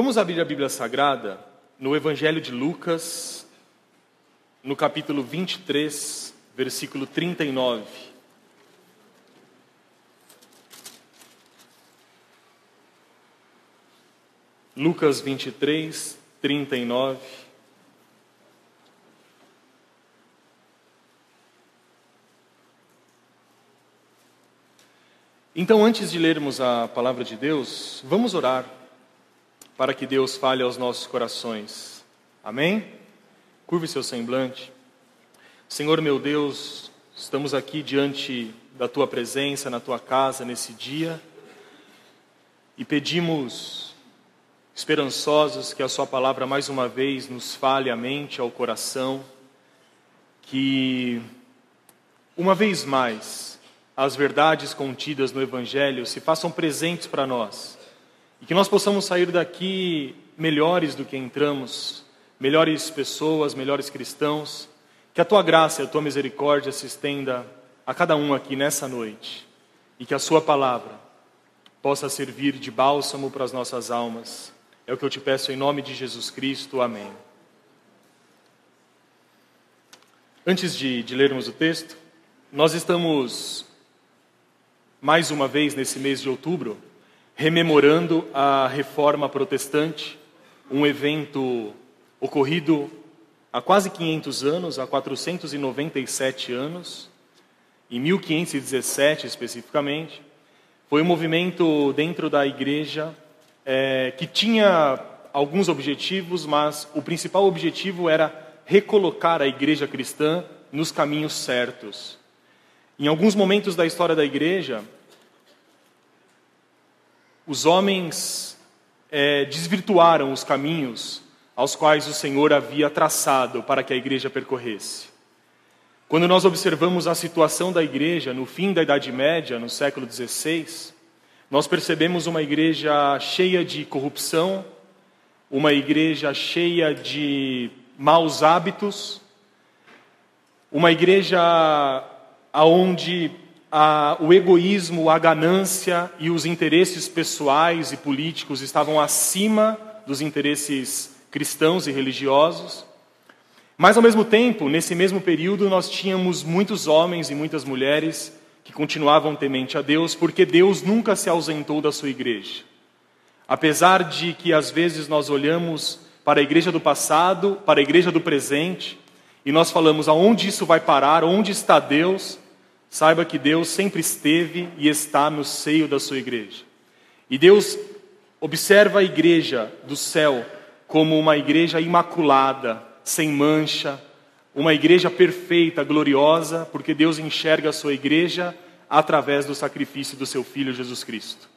Vamos abrir a Bíblia Sagrada no Evangelho de Lucas, no capítulo 23, versículo 39. Lucas 23, 39. Então, antes de lermos a palavra de Deus, vamos orar para que Deus fale aos nossos corações. Amém? Curve seu semblante. Senhor meu Deus, estamos aqui diante da tua presença, na tua casa nesse dia e pedimos, esperançosos, que a Sua palavra mais uma vez nos fale à mente, ao coração, que uma vez mais as verdades contidas no Evangelho se façam presentes para nós e que nós possamos sair daqui melhores do que entramos, melhores pessoas, melhores cristãos. Que a tua graça e a tua misericórdia se estenda a cada um aqui nessa noite e que a sua palavra possa servir de bálsamo para as nossas almas. É o que eu te peço em nome de Jesus Cristo. Amém. Antes de, de lermos o texto, nós estamos mais uma vez nesse mês de outubro rememorando a reforma protestante, um evento ocorrido há quase 500 anos, há 497 anos, em 1517 especificamente. Foi um movimento dentro da igreja é, que tinha alguns objetivos, mas o principal objetivo era recolocar a igreja cristã nos caminhos certos. Em alguns momentos da história da igreja, os homens é, desvirtuaram os caminhos aos quais o Senhor havia traçado para que a igreja percorresse. Quando nós observamos a situação da igreja no fim da Idade Média, no século XVI, nós percebemos uma igreja cheia de corrupção, uma igreja cheia de maus hábitos, uma igreja aonde a, o egoísmo, a ganância e os interesses pessoais e políticos estavam acima dos interesses cristãos e religiosos. Mas, ao mesmo tempo, nesse mesmo período, nós tínhamos muitos homens e muitas mulheres que continuavam temente a Deus, porque Deus nunca se ausentou da sua igreja. Apesar de que, às vezes, nós olhamos para a igreja do passado, para a igreja do presente, e nós falamos aonde isso vai parar, onde está Deus, Saiba que Deus sempre esteve e está no seio da sua igreja. E Deus observa a igreja do céu como uma igreja imaculada, sem mancha, uma igreja perfeita, gloriosa, porque Deus enxerga a sua igreja através do sacrifício do seu filho Jesus Cristo.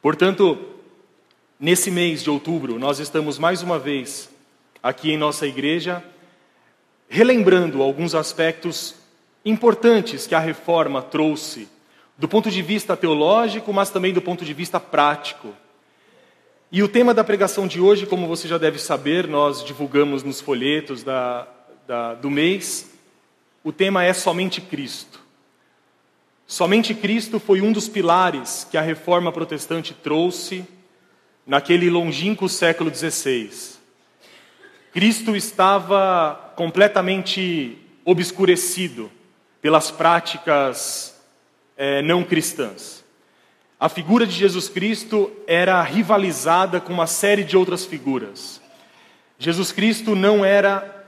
Portanto, nesse mês de outubro, nós estamos mais uma vez aqui em nossa igreja relembrando alguns aspectos importantes que a reforma trouxe, do ponto de vista teológico, mas também do ponto de vista prático. E o tema da pregação de hoje, como você já deve saber, nós divulgamos nos folhetos da, da, do mês, o tema é somente Cristo. Somente Cristo foi um dos pilares que a reforma protestante trouxe naquele longínquo século XVI. Cristo estava completamente obscurecido pelas práticas é, não cristãs. A figura de Jesus Cristo era rivalizada com uma série de outras figuras. Jesus Cristo não era,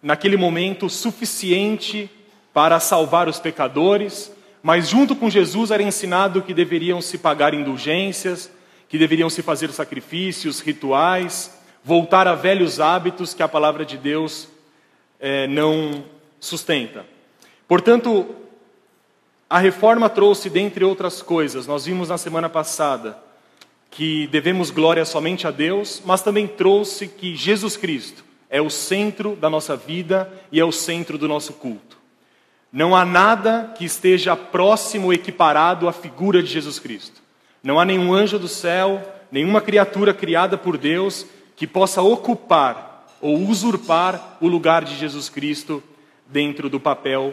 naquele momento, suficiente para salvar os pecadores, mas junto com Jesus era ensinado que deveriam se pagar indulgências, que deveriam se fazer sacrifícios, rituais, voltar a velhos hábitos que a palavra de Deus é, não sustenta. Portanto, a reforma trouxe, dentre outras coisas, nós vimos na semana passada, que devemos glória somente a Deus, mas também trouxe que Jesus Cristo é o centro da nossa vida e é o centro do nosso culto. Não há nada que esteja próximo equiparado à figura de Jesus Cristo. Não há nenhum anjo do céu, nenhuma criatura criada por Deus que possa ocupar ou usurpar o lugar de Jesus Cristo dentro do papel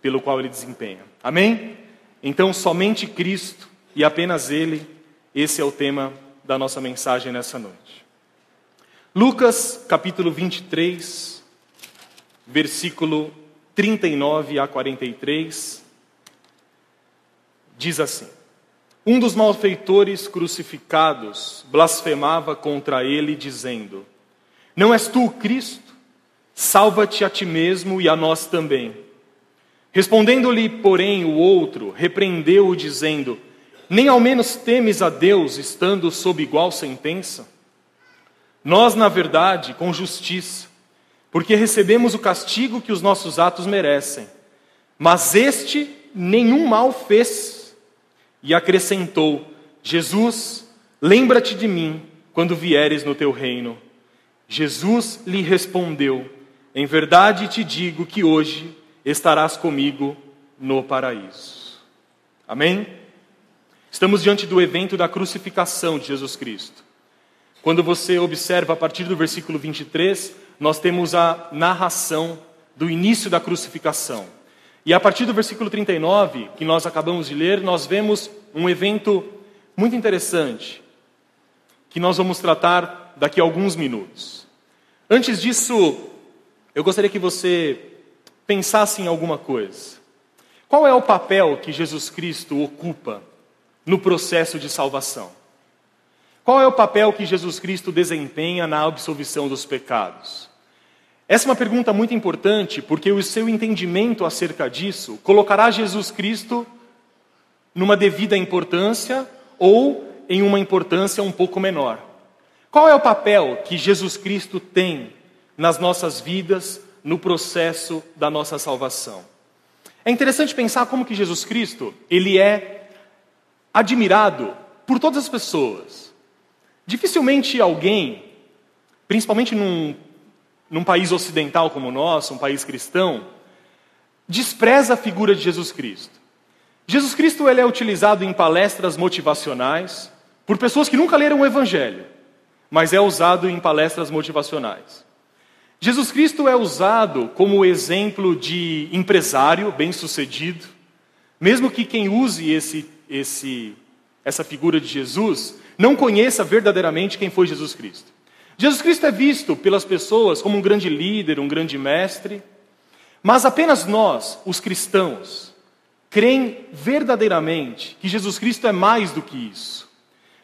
pelo qual ele desempenha. Amém? Então, somente Cristo e apenas Ele, esse é o tema da nossa mensagem nessa noite. Lucas, capítulo 23, versículo 39 a 43, diz assim: Um dos malfeitores crucificados blasfemava contra ele, dizendo: Não és tu o Cristo? Salva-te a ti mesmo e a nós também. Respondendo-lhe, porém, o outro, repreendeu-o, dizendo: Nem ao menos temes a Deus, estando sob igual sentença? Nós, na verdade, com justiça, porque recebemos o castigo que os nossos atos merecem, mas este nenhum mal fez. E acrescentou: Jesus, lembra-te de mim quando vieres no teu reino. Jesus lhe respondeu: Em verdade te digo que hoje estarás comigo no paraíso. Amém? Estamos diante do evento da crucificação de Jesus Cristo. Quando você observa a partir do versículo 23, nós temos a narração do início da crucificação. E a partir do versículo 39, que nós acabamos de ler, nós vemos um evento muito interessante, que nós vamos tratar daqui a alguns minutos. Antes disso, eu gostaria que você pensasse em alguma coisa. Qual é o papel que Jesus Cristo ocupa no processo de salvação? Qual é o papel que Jesus Cristo desempenha na absolvição dos pecados? Essa é uma pergunta muito importante, porque o seu entendimento acerca disso colocará Jesus Cristo numa devida importância ou em uma importância um pouco menor. Qual é o papel que Jesus Cristo tem nas nossas vidas no processo da nossa salvação. É interessante pensar como que Jesus Cristo, ele é admirado por todas as pessoas. Dificilmente alguém, principalmente num, num país ocidental como o nosso, um país cristão, despreza a figura de Jesus Cristo. Jesus Cristo ele é utilizado em palestras motivacionais por pessoas que nunca leram o Evangelho, mas é usado em palestras motivacionais. Jesus Cristo é usado como exemplo de empresário bem-sucedido, mesmo que quem use esse, esse, essa figura de Jesus não conheça verdadeiramente quem foi Jesus Cristo. Jesus Cristo é visto pelas pessoas como um grande líder, um grande mestre, mas apenas nós, os cristãos, creem verdadeiramente que Jesus Cristo é mais do que isso.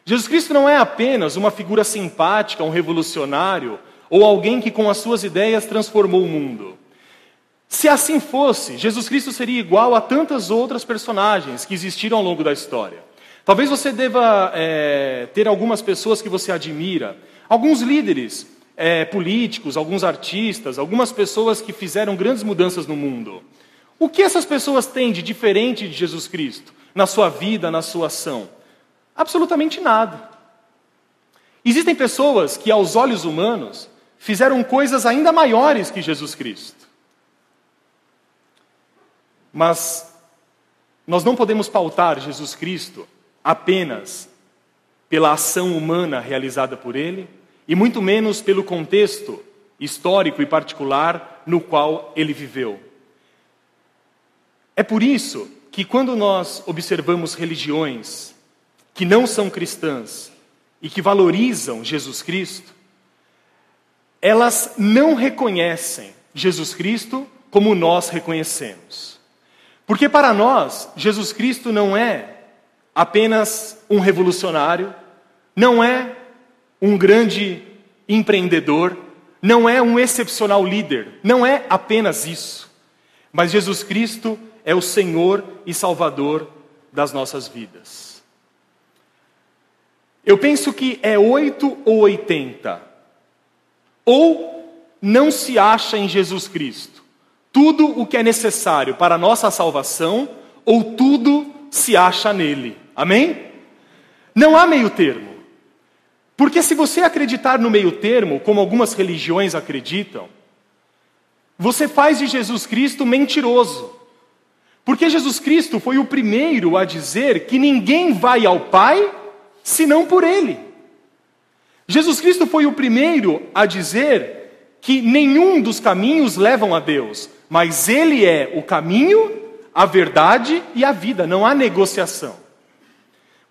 Jesus Cristo não é apenas uma figura simpática, um revolucionário, ou alguém que com as suas ideias transformou o mundo. Se assim fosse, Jesus Cristo seria igual a tantas outras personagens que existiram ao longo da história. Talvez você deva é, ter algumas pessoas que você admira, alguns líderes é, políticos, alguns artistas, algumas pessoas que fizeram grandes mudanças no mundo. O que essas pessoas têm de diferente de Jesus Cristo na sua vida, na sua ação? Absolutamente nada. Existem pessoas que, aos olhos humanos, fizeram coisas ainda maiores que Jesus Cristo. Mas nós não podemos pautar Jesus Cristo apenas pela ação humana realizada por ele, e muito menos pelo contexto histórico e particular no qual ele viveu. É por isso que, quando nós observamos religiões que não são cristãs e que valorizam Jesus Cristo, elas não reconhecem Jesus Cristo como nós reconhecemos. Porque para nós, Jesus Cristo não é apenas um revolucionário, não é um grande empreendedor, não é um excepcional líder, não é apenas isso. Mas Jesus Cristo é o Senhor e Salvador das nossas vidas. Eu penso que é oito ou oitenta ou não se acha em Jesus Cristo tudo o que é necessário para a nossa salvação, ou tudo se acha nele. Amém? Não há meio termo. Porque se você acreditar no meio termo, como algumas religiões acreditam, você faz de Jesus Cristo mentiroso. Porque Jesus Cristo foi o primeiro a dizer que ninguém vai ao Pai senão por Ele. Jesus Cristo foi o primeiro a dizer que nenhum dos caminhos levam a Deus, mas Ele é o caminho, a verdade e a vida, não há negociação.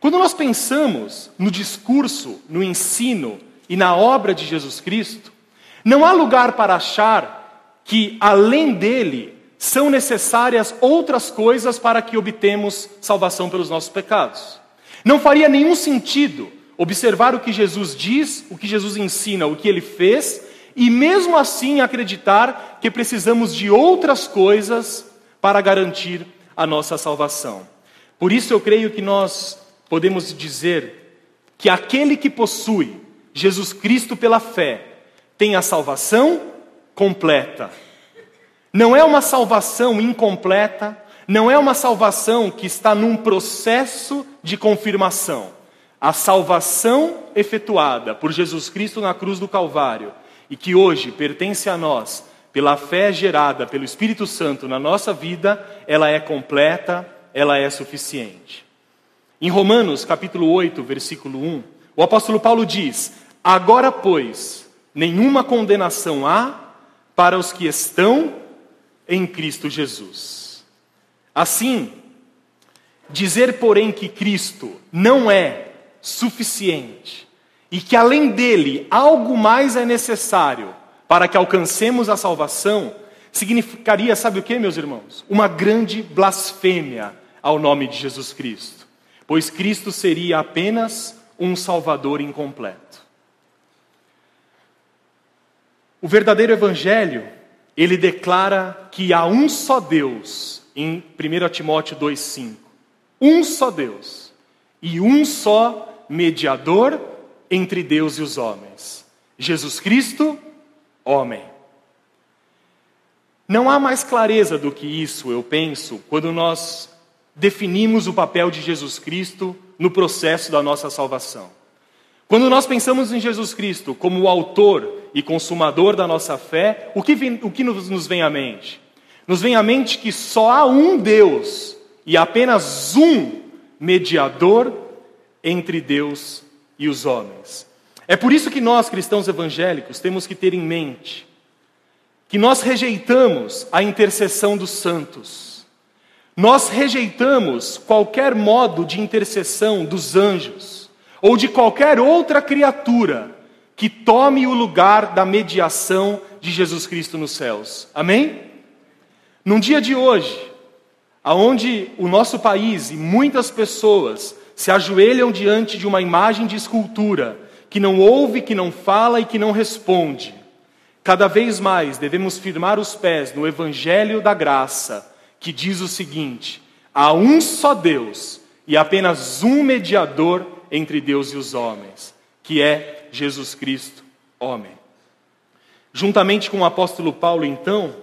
Quando nós pensamos no discurso, no ensino e na obra de Jesus Cristo, não há lugar para achar que, além dele, são necessárias outras coisas para que obtemos salvação pelos nossos pecados. Não faria nenhum sentido observar o que Jesus diz, o que Jesus ensina, o que ele fez, e mesmo assim acreditar que precisamos de outras coisas para garantir a nossa salvação. Por isso eu creio que nós podemos dizer que aquele que possui Jesus Cristo pela fé tem a salvação completa. Não é uma salvação incompleta, não é uma salvação que está num processo de confirmação. A salvação efetuada por Jesus Cristo na cruz do Calvário e que hoje pertence a nós, pela fé gerada pelo Espírito Santo na nossa vida, ela é completa, ela é suficiente. Em Romanos, capítulo 8, versículo 1, o apóstolo Paulo diz: Agora, pois, nenhuma condenação há para os que estão em Cristo Jesus. Assim, dizer, porém, que Cristo não é suficiente e que além dele algo mais é necessário para que alcancemos a salvação, significaria, sabe o que, meus irmãos? Uma grande blasfêmia ao nome de Jesus Cristo, pois Cristo seria apenas um Salvador incompleto. O verdadeiro Evangelho, ele declara que há um só Deus, em 1 Timóteo 2,5. Um só Deus e um só mediador entre Deus e os homens: Jesus Cristo, homem. Não há mais clareza do que isso, eu penso, quando nós definimos o papel de Jesus Cristo no processo da nossa salvação. Quando nós pensamos em Jesus Cristo como o autor e consumador da nossa fé, o que, vem, o que nos, nos vem à mente? Nos vem à mente que só há um Deus e apenas um mediador entre Deus e os homens. É por isso que nós, cristãos evangélicos, temos que ter em mente que nós rejeitamos a intercessão dos santos. Nós rejeitamos qualquer modo de intercessão dos anjos ou de qualquer outra criatura que tome o lugar da mediação de Jesus Cristo nos céus. Amém? Num dia de hoje, aonde o nosso país e muitas pessoas se ajoelham diante de uma imagem de escultura que não ouve, que não fala e que não responde. Cada vez mais devemos firmar os pés no Evangelho da Graça, que diz o seguinte: há um só Deus e apenas um mediador entre Deus e os homens, que é Jesus Cristo, homem. Juntamente com o apóstolo Paulo, então,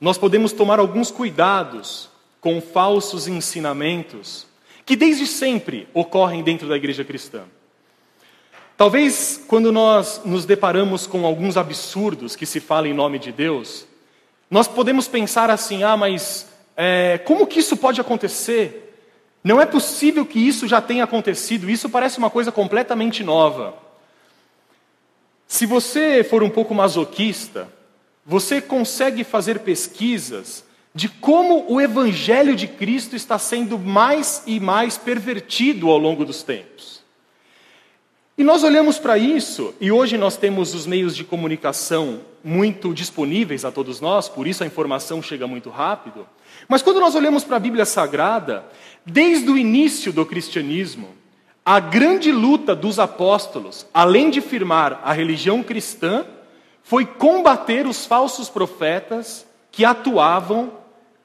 nós podemos tomar alguns cuidados com falsos ensinamentos que desde sempre ocorrem dentro da igreja cristã. Talvez quando nós nos deparamos com alguns absurdos que se fala em nome de Deus, nós podemos pensar assim: ah, mas é, como que isso pode acontecer? Não é possível que isso já tenha acontecido, isso parece uma coisa completamente nova. Se você for um pouco masoquista, você consegue fazer pesquisas de como o evangelho de Cristo está sendo mais e mais pervertido ao longo dos tempos. E nós olhamos para isso, e hoje nós temos os meios de comunicação muito disponíveis a todos nós, por isso a informação chega muito rápido. Mas quando nós olhamos para a Bíblia Sagrada, desde o início do cristianismo, a grande luta dos apóstolos, além de firmar a religião cristã, foi combater os falsos profetas que atuavam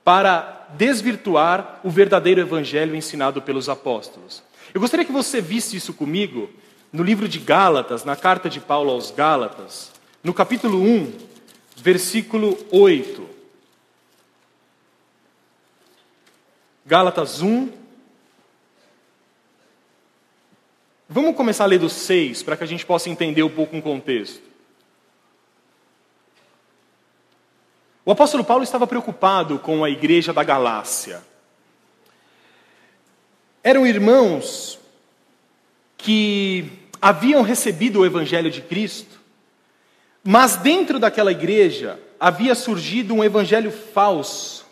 para desvirtuar o verdadeiro evangelho ensinado pelos apóstolos. Eu gostaria que você visse isso comigo no livro de Gálatas, na carta de Paulo aos Gálatas, no capítulo 1, versículo 8. Gálatas 1. Vamos começar a ler do 6 para que a gente possa entender um pouco o contexto. O apóstolo Paulo estava preocupado com a igreja da Galácia. Eram irmãos que haviam recebido o evangelho de Cristo, mas dentro daquela igreja havia surgido um evangelho falso.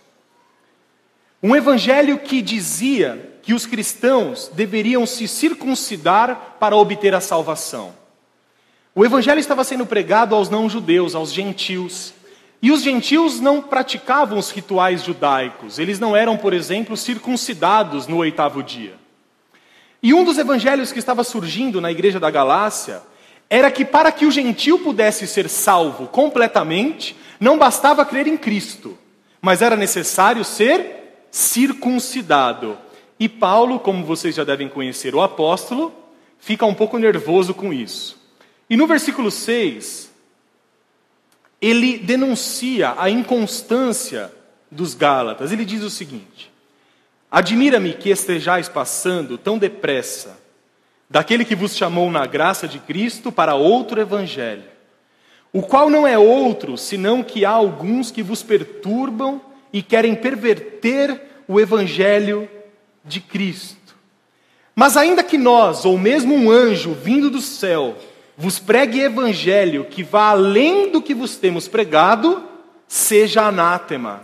Um evangelho que dizia que os cristãos deveriam se circuncidar para obter a salvação. O evangelho estava sendo pregado aos não-judeus, aos gentios. E os gentios não praticavam os rituais judaicos, eles não eram, por exemplo, circuncidados no oitavo dia. E um dos evangelhos que estava surgindo na igreja da Galácia era que para que o gentio pudesse ser salvo completamente, não bastava crer em Cristo, mas era necessário ser circuncidado. E Paulo, como vocês já devem conhecer, o apóstolo, fica um pouco nervoso com isso. E no versículo 6, ele denuncia a inconstância dos Gálatas. Ele diz o seguinte: Admira-me que estejais passando tão depressa daquele que vos chamou na graça de Cristo para outro evangelho, o qual não é outro senão que há alguns que vos perturbam e querem perverter o evangelho de Cristo. Mas ainda que nós, ou mesmo um anjo vindo do céu, vos pregue evangelho que vá além do que vos temos pregado, seja anátema.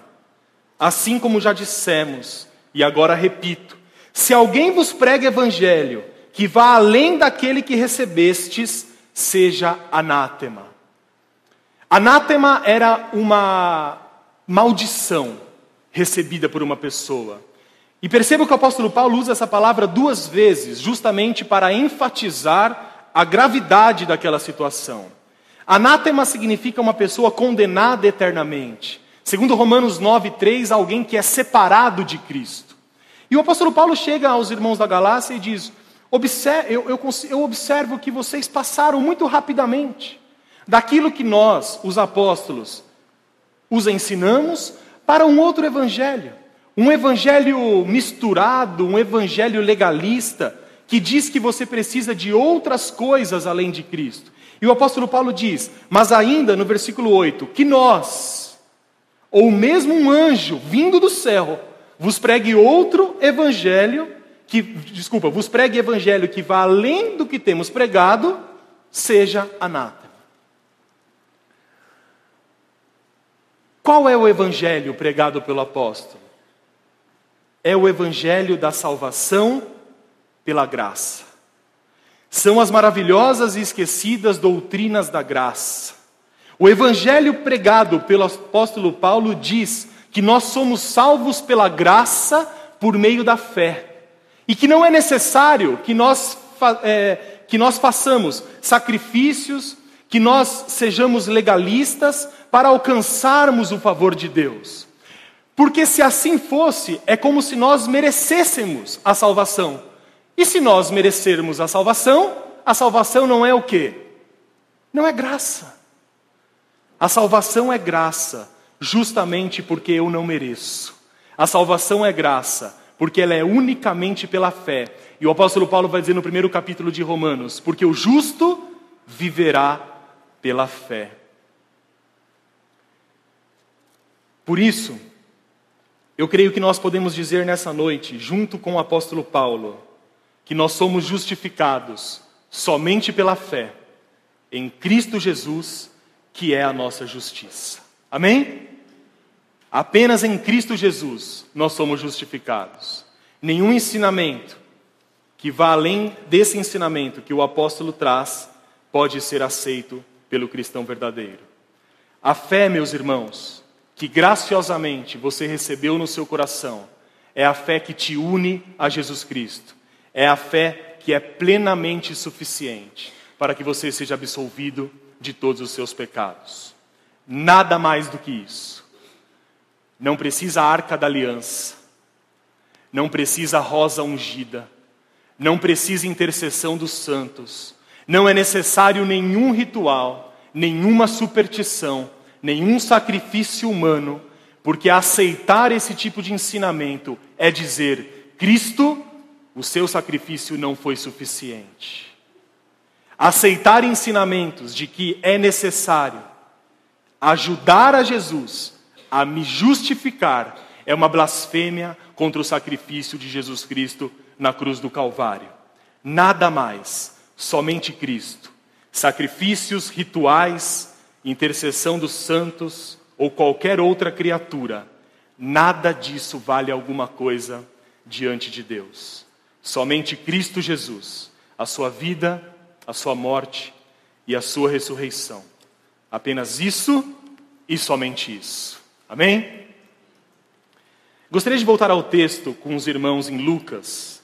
Assim como já dissemos, e agora repito: se alguém vos prega evangelho que vá além daquele que recebestes, seja anátema. Anátema era uma maldição recebida por uma pessoa. E perceba que o apóstolo Paulo usa essa palavra duas vezes, justamente para enfatizar a gravidade daquela situação. Anátema significa uma pessoa condenada eternamente. Segundo Romanos 9:3, alguém que é separado de Cristo. E o apóstolo Paulo chega aos irmãos da Galácia e diz: eu, eu, eu observo que vocês passaram muito rapidamente daquilo que nós, os apóstolos, os ensinamos para um outro evangelho. Um evangelho misturado, um evangelho legalista, que diz que você precisa de outras coisas além de Cristo. E o apóstolo Paulo diz, mas ainda no versículo 8, que nós, ou mesmo um anjo vindo do céu, vos pregue outro evangelho, que, desculpa, vos pregue evangelho que vá além do que temos pregado, seja anátema. Qual é o evangelho pregado pelo apóstolo? É o evangelho da salvação pela graça. São as maravilhosas e esquecidas doutrinas da graça. O evangelho pregado pelo apóstolo Paulo diz que nós somos salvos pela graça por meio da fé. E que não é necessário que nós, é, que nós façamos sacrifícios, que nós sejamos legalistas para alcançarmos o favor de Deus. Porque se assim fosse, é como se nós merecêssemos a salvação. E se nós merecermos a salvação, a salvação não é o quê? Não é graça. A salvação é graça, justamente porque eu não mereço. A salvação é graça, porque ela é unicamente pela fé. E o apóstolo Paulo vai dizer no primeiro capítulo de Romanos: porque o justo viverá pela fé. Por isso, eu creio que nós podemos dizer nessa noite, junto com o apóstolo Paulo, que nós somos justificados somente pela fé em Cristo Jesus, que é a nossa justiça. Amém? Apenas em Cristo Jesus nós somos justificados. Nenhum ensinamento que vá além desse ensinamento que o apóstolo traz pode ser aceito pelo cristão verdadeiro. A fé, meus irmãos, que graciosamente você recebeu no seu coração, é a fé que te une a Jesus Cristo é a fé que é plenamente suficiente para que você seja absolvido de todos os seus pecados. Nada mais do que isso. Não precisa a arca da aliança, não precisa a rosa ungida, não precisa intercessão dos santos, não é necessário nenhum ritual, nenhuma superstição, nenhum sacrifício humano, porque aceitar esse tipo de ensinamento é dizer: Cristo o seu sacrifício não foi suficiente. Aceitar ensinamentos de que é necessário ajudar a Jesus a me justificar é uma blasfêmia contra o sacrifício de Jesus Cristo na cruz do Calvário. Nada mais, somente Cristo. Sacrifícios, rituais, intercessão dos santos ou qualquer outra criatura, nada disso vale alguma coisa diante de Deus. Somente Cristo Jesus, a sua vida, a sua morte e a sua ressurreição. Apenas isso e somente isso. Amém? Gostaria de voltar ao texto com os irmãos em Lucas,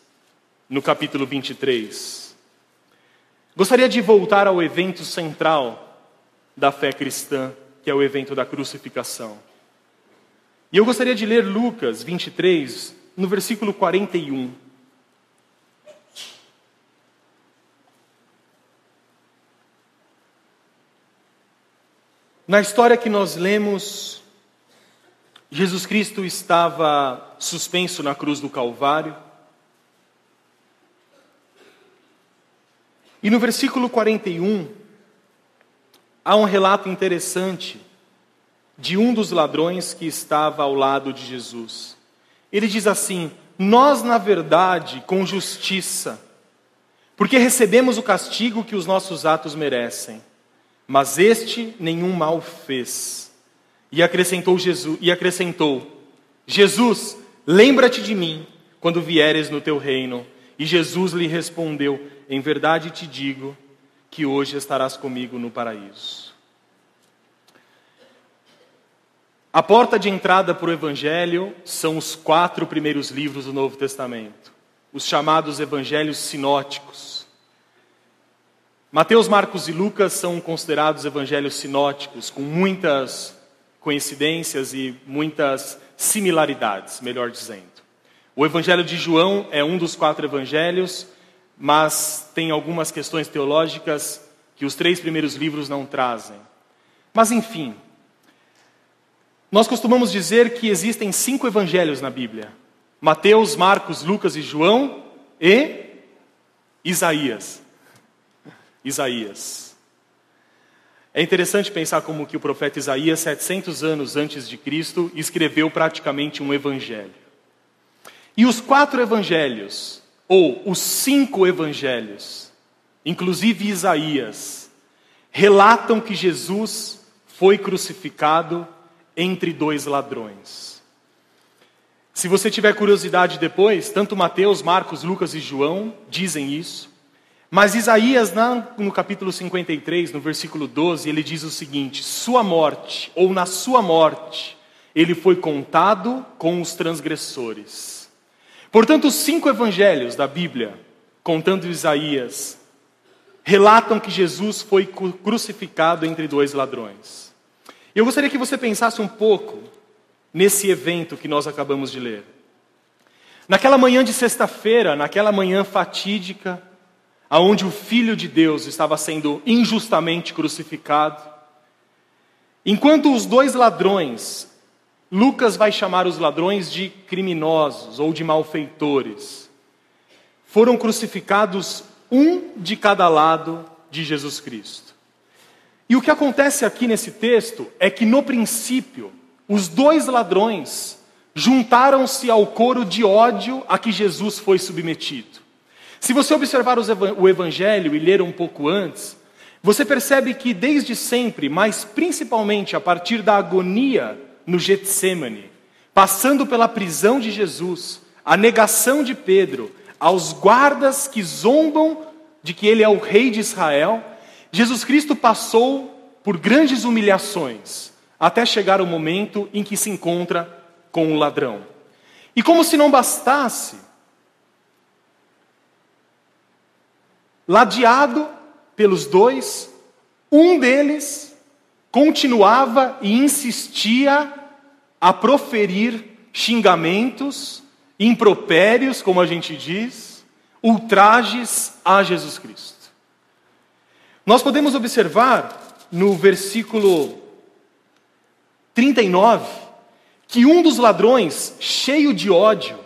no capítulo 23. Gostaria de voltar ao evento central da fé cristã, que é o evento da crucificação. E eu gostaria de ler Lucas 23, no versículo 41. Na história que nós lemos, Jesus Cristo estava suspenso na cruz do Calvário. E no versículo 41, há um relato interessante de um dos ladrões que estava ao lado de Jesus. Ele diz assim: Nós, na verdade, com justiça, porque recebemos o castigo que os nossos atos merecem, mas este nenhum mal fez. E acrescentou Jesus, e acrescentou: Jesus, lembra-te de mim quando vieres no teu reino. E Jesus lhe respondeu: Em verdade te digo que hoje estarás comigo no paraíso. A porta de entrada para o Evangelho são os quatro primeiros livros do Novo Testamento, os chamados Evangelhos sinóticos. Mateus, Marcos e Lucas são considerados evangelhos sinóticos, com muitas coincidências e muitas similaridades, melhor dizendo. O Evangelho de João é um dos quatro evangelhos, mas tem algumas questões teológicas que os três primeiros livros não trazem. Mas, enfim, nós costumamos dizer que existem cinco evangelhos na Bíblia: Mateus, Marcos, Lucas e João e Isaías. Isaías. É interessante pensar como que o profeta Isaías, 700 anos antes de Cristo, escreveu praticamente um evangelho. E os quatro evangelhos, ou os cinco evangelhos, inclusive Isaías, relatam que Jesus foi crucificado entre dois ladrões. Se você tiver curiosidade depois, tanto Mateus, Marcos, Lucas e João dizem isso. Mas Isaías, no capítulo 53, no versículo 12, ele diz o seguinte: Sua morte, ou na sua morte, ele foi contado com os transgressores. Portanto, os cinco evangelhos da Bíblia, contando Isaías, relatam que Jesus foi crucificado entre dois ladrões. Eu gostaria que você pensasse um pouco nesse evento que nós acabamos de ler. Naquela manhã de sexta-feira, naquela manhã fatídica, aonde o Filho de Deus estava sendo injustamente crucificado, enquanto os dois ladrões, Lucas vai chamar os ladrões de criminosos ou de malfeitores, foram crucificados um de cada lado de Jesus Cristo. E o que acontece aqui nesse texto é que, no princípio, os dois ladrões juntaram-se ao coro de ódio a que Jesus foi submetido. Se você observar o Evangelho e ler um pouco antes, você percebe que desde sempre, mas principalmente a partir da agonia no Getsemane, passando pela prisão de Jesus, a negação de Pedro, aos guardas que zombam de que ele é o rei de Israel, Jesus Cristo passou por grandes humilhações até chegar o momento em que se encontra com o ladrão. E como se não bastasse, ladeado pelos dois, um deles continuava e insistia a proferir xingamentos, impropérios, como a gente diz, ultrajes a Jesus Cristo. Nós podemos observar no versículo 39 que um dos ladrões, cheio de ódio,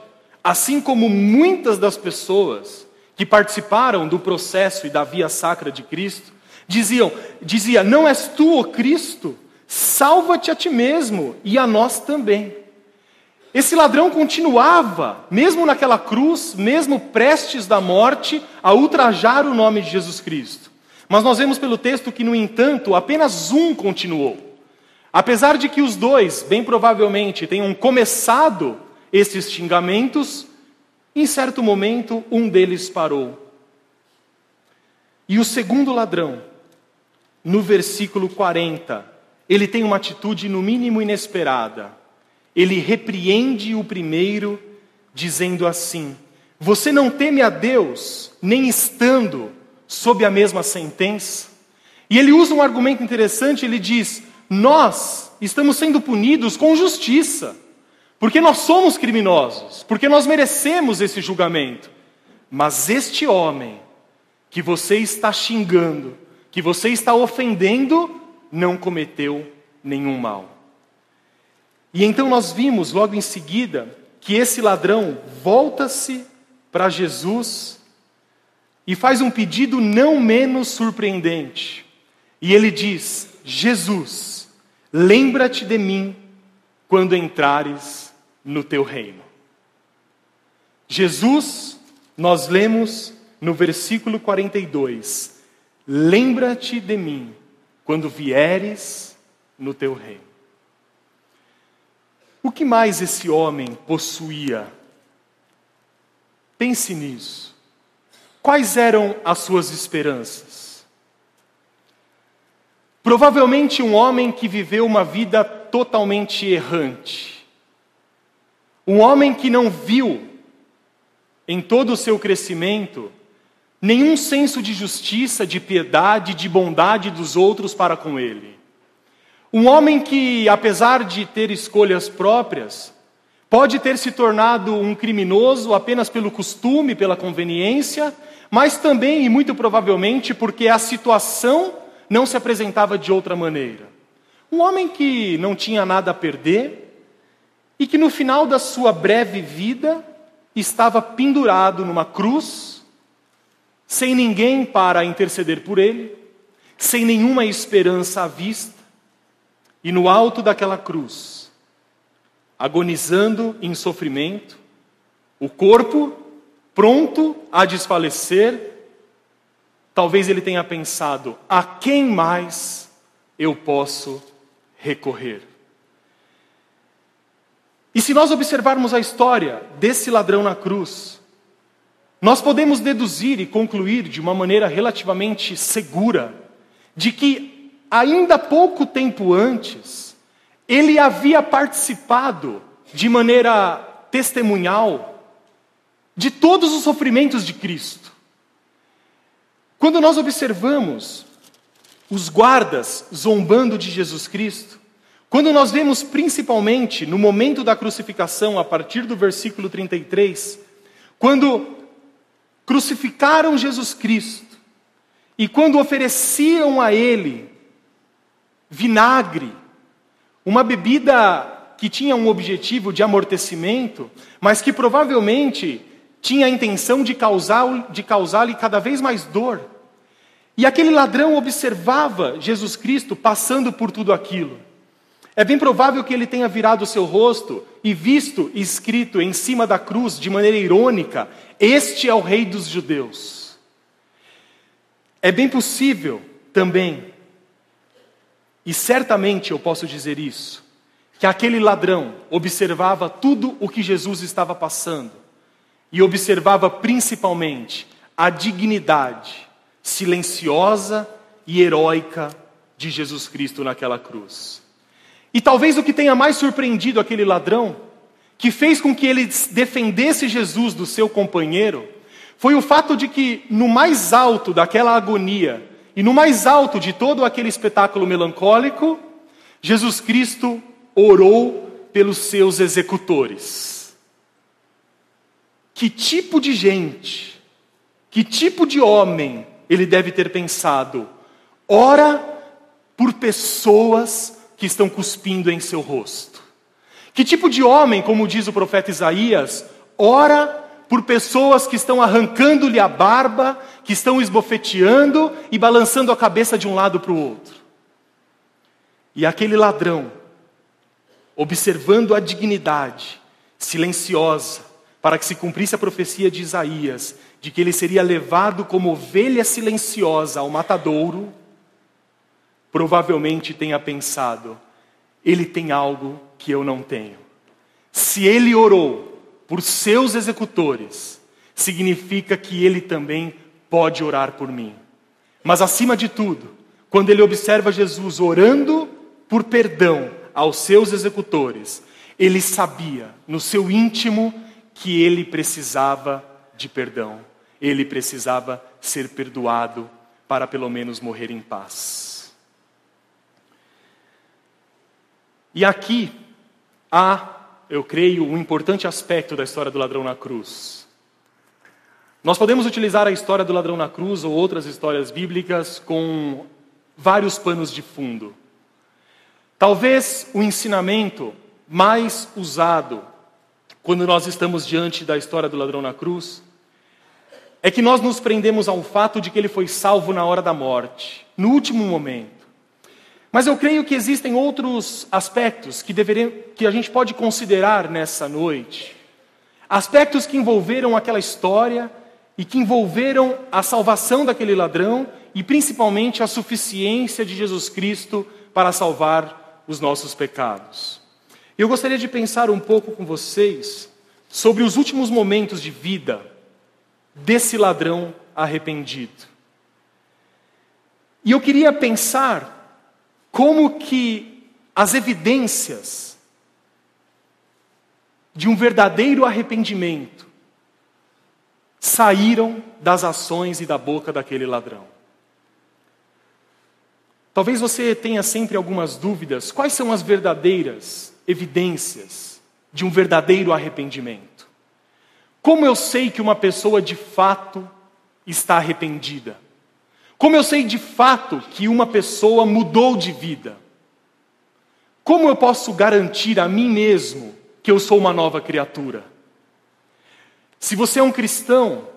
assim como muitas das pessoas que participaram do processo e da via sacra de Cristo, diziam: dizia, não és tu o Cristo? Salva-te a ti mesmo e a nós também. Esse ladrão continuava, mesmo naquela cruz, mesmo prestes da morte, a ultrajar o nome de Jesus Cristo. Mas nós vemos pelo texto que, no entanto, apenas um continuou. Apesar de que os dois, bem provavelmente, tenham começado esses xingamentos, Em certo momento, um deles parou. E o segundo ladrão, no versículo 40, ele tem uma atitude no mínimo inesperada. Ele repreende o primeiro, dizendo assim: Você não teme a Deus, nem estando sob a mesma sentença? E ele usa um argumento interessante, ele diz: Nós estamos sendo punidos com justiça, porque nós somos criminosos, porque nós merecemos esse julgamento. Mas este homem que você está xingando, que você está ofendendo, não cometeu nenhum mal. E então nós vimos logo em seguida que esse ladrão volta-se para Jesus e faz um pedido não menos surpreendente. E ele diz: Jesus, lembra-te de mim quando entrares no teu reino. Jesus, nós lemos no versículo 42, lembra-te de mim quando vieres no teu reino. O que mais esse homem possuía? Pense nisso. Quais eram as suas esperanças? Provavelmente um homem que viveu uma vida totalmente errante. Um homem que não viu, em todo o seu crescimento, nenhum senso de justiça, de piedade, de bondade dos outros para com ele. Um homem que, apesar de ter escolhas próprias, pode ter se tornado um criminoso apenas pelo costume, pela conveniência, mas também e muito provavelmente porque a situação não se apresentava de outra maneira. Um homem que não tinha nada a perder e que no final da sua breve vida estava pendurado numa cruz sem ninguém para interceder por ele, sem nenhuma esperança à vista, e no alto daquela cruz, agonizando em sofrimento, o corpo pronto a desfalecer, talvez ele tenha pensado: a quem mais eu posso recorrer? E se nós observarmos a história desse ladrão na cruz, nós podemos deduzir e concluir de uma maneira relativamente segura de que, ainda pouco tempo antes, ele havia participado de maneira testemunhal de todos os sofrimentos de Cristo. Quando nós observamos os guardas zombando de Jesus Cristo, quando nós vemos principalmente no momento da crucificação, a partir do versículo 33, quando crucificaram Jesus Cristo e quando ofereciam a Ele vinagre, uma bebida que tinha um objetivo de amortecimento, mas que provavelmente tinha a intenção de causar-lhe de causar cada vez mais dor. E aquele ladrão observava Jesus Cristo passando por tudo aquilo. É bem provável que ele tenha virado o seu rosto e visto escrito em cima da cruz, de maneira irônica, Este é o Rei dos Judeus. É bem possível também, e certamente eu posso dizer isso, que aquele ladrão observava tudo o que Jesus estava passando e observava principalmente a dignidade silenciosa e heróica de Jesus Cristo naquela cruz. E talvez o que tenha mais surpreendido aquele ladrão, que fez com que ele defendesse Jesus do seu companheiro, foi o fato de que no mais alto daquela agonia e no mais alto de todo aquele espetáculo melancólico, Jesus Cristo orou pelos seus executores. Que tipo de gente, que tipo de homem ele deve ter pensado? Ora por pessoas que estão cuspindo em seu rosto? Que tipo de homem, como diz o profeta Isaías, ora por pessoas que estão arrancando-lhe a barba, que estão esbofeteando e balançando a cabeça de um lado para o outro? E aquele ladrão, observando a dignidade, silenciosa, para que se cumprisse a profecia de Isaías, de que ele seria levado como ovelha silenciosa ao matadouro, provavelmente tenha pensado: ele tem algo que eu não tenho. Se ele orou por seus executores, significa que ele também pode orar por mim. Mas acima de tudo, quando ele observa Jesus orando por perdão aos seus executores, ele sabia no seu íntimo que ele precisava de perdão, ele precisava ser perdoado para pelo menos morrer em paz. E aqui há, eu creio, um importante aspecto da história do ladrão na cruz. Nós podemos utilizar a história do ladrão na cruz ou outras histórias bíblicas com vários panos de fundo. Talvez o ensinamento mais usado quando nós estamos diante da história do ladrão na cruz é que nós nos prendemos ao fato de que ele foi salvo na hora da morte, no último momento. Mas eu creio que existem outros aspectos que, que a gente pode considerar nessa noite. Aspectos que envolveram aquela história e que envolveram a salvação daquele ladrão e principalmente a suficiência de Jesus Cristo para salvar os nossos pecados. Eu gostaria de pensar um pouco com vocês sobre os últimos momentos de vida desse ladrão arrependido. E eu queria pensar como que as evidências de um verdadeiro arrependimento saíram das ações e da boca daquele ladrão. Talvez você tenha sempre algumas dúvidas: quais são as verdadeiras evidências de um verdadeiro arrependimento? Como eu sei que uma pessoa de fato está arrependida? Como eu sei de fato que uma pessoa mudou de vida? Como eu posso garantir a mim mesmo que eu sou uma nova criatura? Se você é um cristão,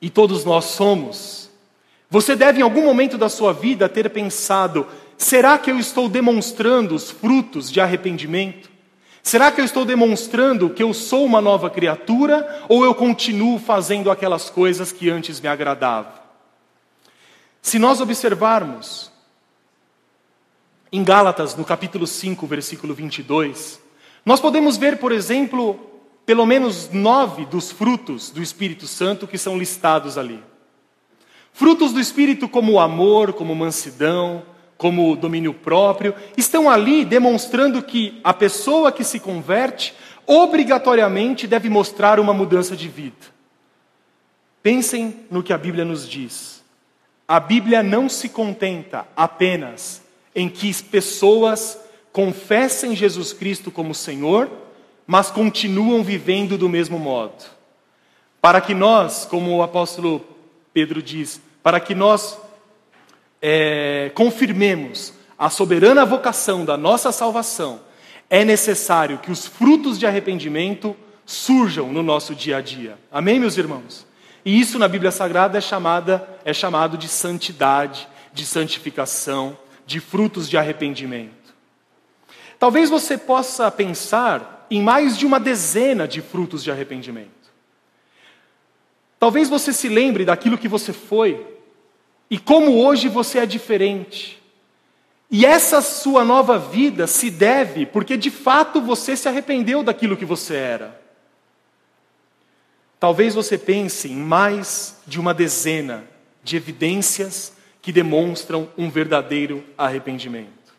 e todos nós somos, você deve em algum momento da sua vida ter pensado: será que eu estou demonstrando os frutos de arrependimento? Será que eu estou demonstrando que eu sou uma nova criatura ou eu continuo fazendo aquelas coisas que antes me agradavam? Se nós observarmos em Gálatas, no capítulo 5, versículo 22, nós podemos ver, por exemplo, pelo menos nove dos frutos do Espírito Santo que são listados ali. Frutos do Espírito como amor, como mansidão, como domínio próprio, estão ali demonstrando que a pessoa que se converte obrigatoriamente deve mostrar uma mudança de vida. Pensem no que a Bíblia nos diz. A Bíblia não se contenta apenas em que pessoas confessem Jesus Cristo como Senhor, mas continuam vivendo do mesmo modo. Para que nós, como o apóstolo Pedro diz, para que nós é, confirmemos a soberana vocação da nossa salvação, é necessário que os frutos de arrependimento surjam no nosso dia a dia. Amém, meus irmãos? E isso na Bíblia Sagrada é, chamada, é chamado de santidade, de santificação, de frutos de arrependimento. Talvez você possa pensar em mais de uma dezena de frutos de arrependimento. Talvez você se lembre daquilo que você foi, e como hoje você é diferente. E essa sua nova vida se deve porque de fato você se arrependeu daquilo que você era. Talvez você pense em mais de uma dezena de evidências que demonstram um verdadeiro arrependimento.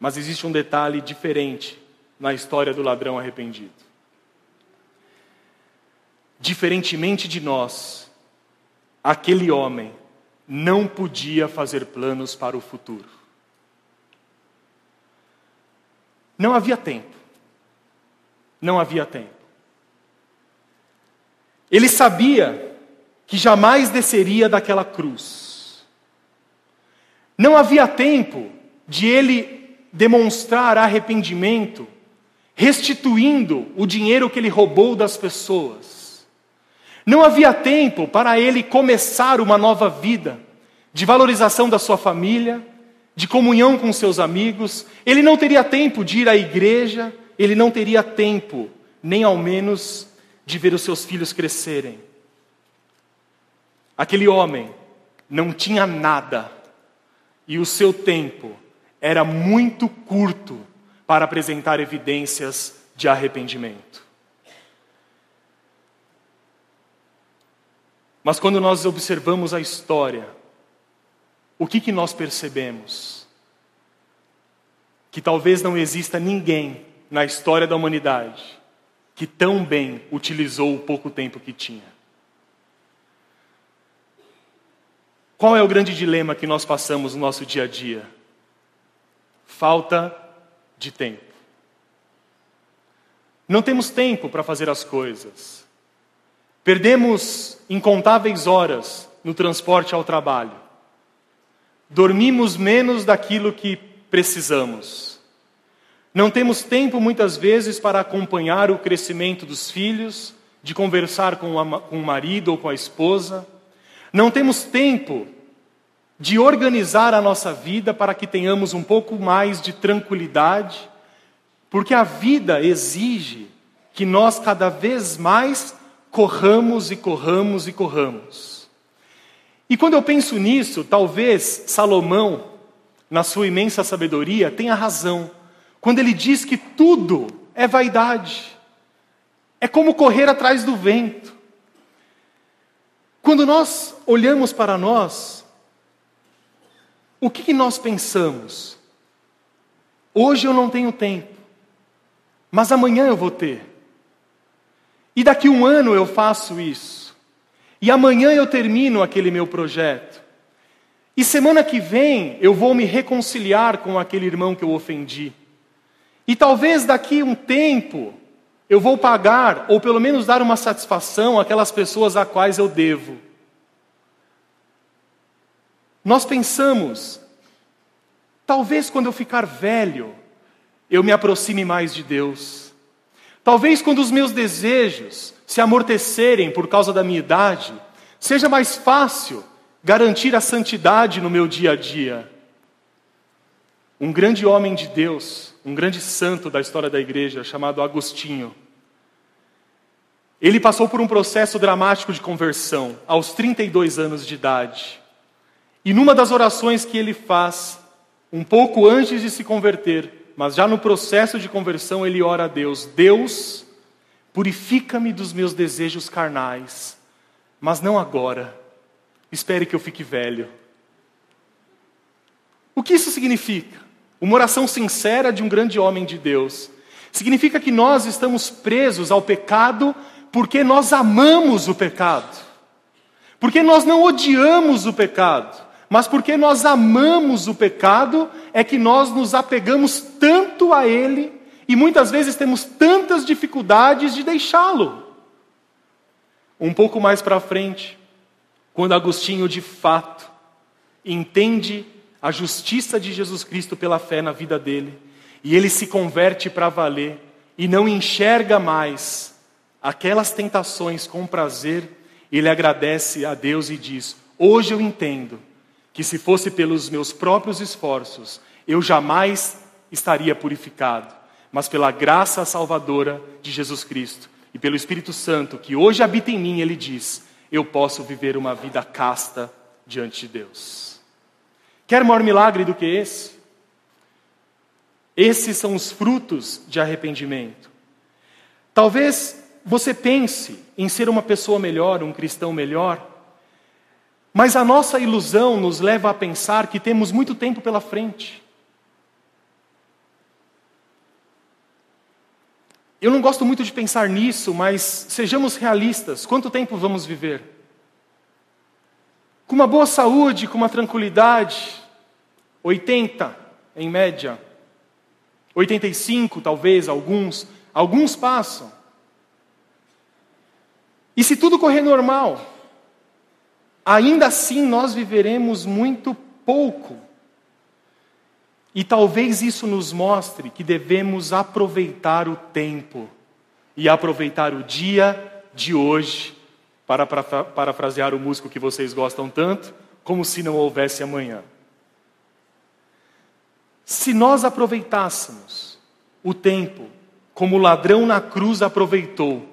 Mas existe um detalhe diferente na história do ladrão arrependido. Diferentemente de nós, aquele homem não podia fazer planos para o futuro. Não havia tempo. Não havia tempo. Ele sabia que jamais desceria daquela cruz. Não havia tempo de ele demonstrar arrependimento, restituindo o dinheiro que ele roubou das pessoas. Não havia tempo para ele começar uma nova vida de valorização da sua família, de comunhão com seus amigos. Ele não teria tempo de ir à igreja, ele não teria tempo, nem ao menos, de ver os seus filhos crescerem. Aquele homem não tinha nada e o seu tempo era muito curto para apresentar evidências de arrependimento. Mas quando nós observamos a história, o que, que nós percebemos? Que talvez não exista ninguém na história da humanidade que tão bem utilizou o pouco tempo que tinha. Qual é o grande dilema que nós passamos no nosso dia a dia? Falta de tempo. Não temos tempo para fazer as coisas. Perdemos incontáveis horas no transporte ao trabalho. Dormimos menos daquilo que precisamos. Não temos tempo, muitas vezes, para acompanhar o crescimento dos filhos, de conversar com, o marido ou com a esposa. Não temos tempo de organizar a nossa vida para que tenhamos um pouco mais de tranquilidade, porque a vida exige que nós cada vez mais corramos e corramos e corramos. E quando eu penso nisso, talvez Salomão, na sua imensa sabedoria, tenha razão quando ele diz que tudo é vaidade, é como correr atrás do vento. Quando nós olhamos para nós, o que, que nós pensamos? Hoje eu não tenho tempo, mas amanhã eu vou ter. E daqui um ano eu faço isso. E amanhã eu termino aquele meu projeto. E semana que vem eu vou me reconciliar com aquele irmão que eu ofendi. E talvez daqui um tempo eu vou pagar, ou pelo menos dar uma satisfação àquelas pessoas a quais eu devo. Nós pensamos, talvez quando eu ficar velho, eu me aproxime mais de Deus. Talvez quando os meus desejos se amortecerem por causa da minha idade, seja mais fácil garantir a santidade no meu dia a dia. Um grande homem de Deus, um grande santo da história da igreja, chamado Agostinho, ele passou por um processo dramático de conversão aos 32 anos de idade. E numa das orações que ele faz, um pouco antes de se converter, mas já no processo de conversão, ele ora a Deus: Deus, purifica-me dos meus desejos carnais, mas não agora. Espere que eu fique velho. O que isso significa? Uma oração sincera de um grande homem de Deus. Significa que nós estamos presos ao pecado porque nós amamos o pecado. Porque nós não odiamos o pecado, mas porque nós amamos o pecado é que nós nos apegamos tanto a ele e muitas vezes temos tantas dificuldades de deixá-lo. Um pouco mais para frente, quando Agostinho de fato entende a justiça de Jesus Cristo pela fé na vida dele, e ele se converte para valer e não enxerga mais aquelas tentações com prazer, ele agradece a Deus e diz: Hoje eu entendo que se fosse pelos meus próprios esforços, eu jamais estaria purificado, mas pela graça salvadora de Jesus Cristo e pelo Espírito Santo que hoje habita em mim, ele diz: eu posso viver uma vida casta diante de Deus. Quer maior milagre do que esse? Esses são os frutos de arrependimento. Talvez você pense em ser uma pessoa melhor, um cristão melhor, mas a nossa ilusão nos leva a pensar que temos muito tempo pela frente. Eu não gosto muito de pensar nisso, mas sejamos realistas: quanto tempo vamos viver? Com uma boa saúde, com uma tranquilidade, 80 em média, 85 talvez, alguns, alguns passam. E se tudo correr normal, ainda assim nós viveremos muito pouco. E talvez isso nos mostre que devemos aproveitar o tempo e aproveitar o dia de hoje para parafrasear o músico que vocês gostam tanto, como se não houvesse amanhã. Se nós aproveitássemos o tempo como o ladrão na cruz aproveitou,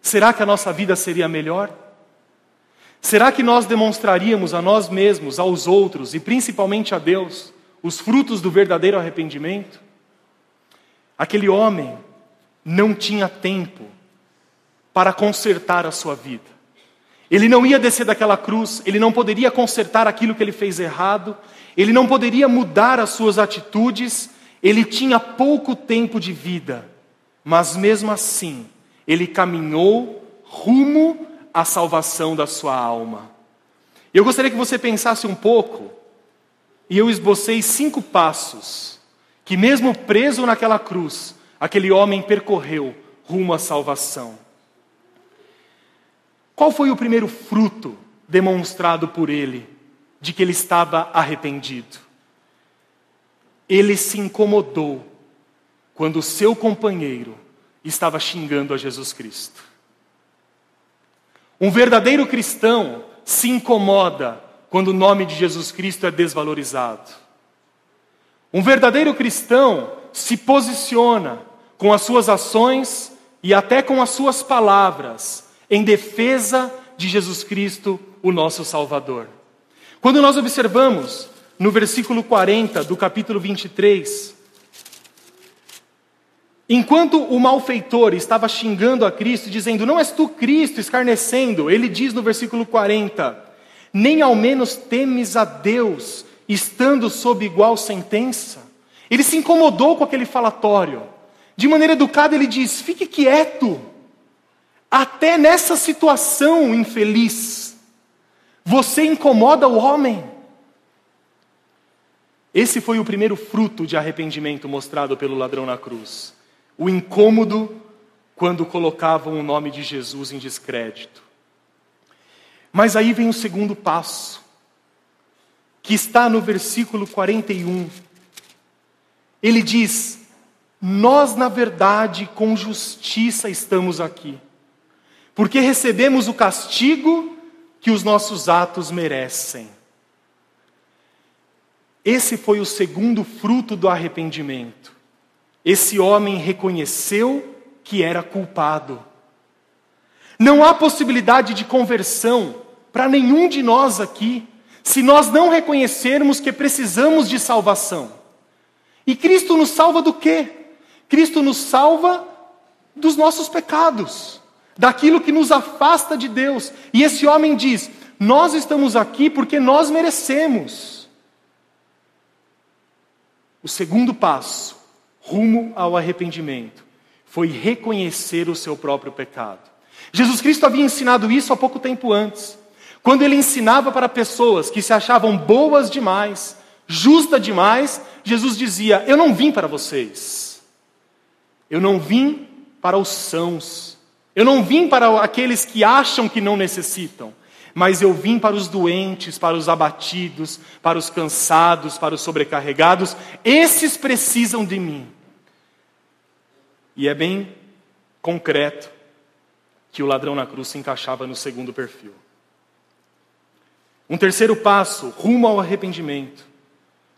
será que a nossa vida seria melhor? Será que nós demonstraríamos a nós mesmos, aos outros e principalmente a Deus, os frutos do verdadeiro arrependimento? Aquele homem não tinha tempo para consertar a sua vida. Ele não ia descer daquela cruz, ele não poderia consertar aquilo que ele fez errado, ele não poderia mudar as suas atitudes, ele tinha pouco tempo de vida, mas mesmo assim, ele caminhou rumo à salvação da sua alma. Eu gostaria que você pensasse um pouco, e eu esbocei cinco passos, que mesmo preso naquela cruz, aquele homem percorreu rumo à salvação. Qual foi o primeiro fruto demonstrado por ele de que ele estava arrependido? Ele se incomodou quando seu companheiro estava xingando a Jesus Cristo. Um verdadeiro cristão se incomoda quando o nome de Jesus Cristo é desvalorizado. Um verdadeiro cristão se posiciona com as suas ações e até com as suas palavras em defesa de Jesus Cristo, o nosso Salvador. Quando nós observamos no versículo 40 do capítulo 23, enquanto o malfeitor estava xingando a Cristo, dizendo: Não és tu Cristo, escarnecendo, ele diz no versículo 40: Nem ao menos temes a Deus, estando sob igual sentença. Ele se incomodou com aquele falatório. De maneira educada, ele diz: Fique quieto. Até nessa situação infeliz, você incomoda o homem. Esse foi o primeiro fruto de arrependimento mostrado pelo ladrão na cruz. O incômodo quando colocavam o nome de Jesus em descrédito. Mas aí vem o segundo passo, que está no versículo 41. Ele diz: Nós, na verdade, com justiça estamos aqui porque recebemos o castigo que os nossos atos merecem. Esse foi o segundo fruto do arrependimento. Esse homem reconheceu que era culpado. Não há possibilidade de conversão para nenhum de nós aqui, se nós não reconhecermos que precisamos de salvação. E Cristo nos salva do quê? Cristo nos salva dos nossos pecados daquilo que nos afasta de Deus. E esse homem diz: Nós estamos aqui porque nós merecemos. O segundo passo, rumo ao arrependimento, foi reconhecer o seu próprio pecado. Jesus Cristo havia ensinado isso há pouco tempo antes, quando ele ensinava para pessoas que se achavam boas demais, justa demais, Jesus dizia: Eu não vim para vocês, eu não vim para os sãos, eu não vim para aqueles que acham que não necessitam, mas eu vim para os doentes, para os abatidos, para os cansados, para os sobrecarregados. Esses precisam de mim. E é bem concreto que o ladrão na cruz se encaixava no segundo perfil. Um terceiro passo, rumo ao arrependimento.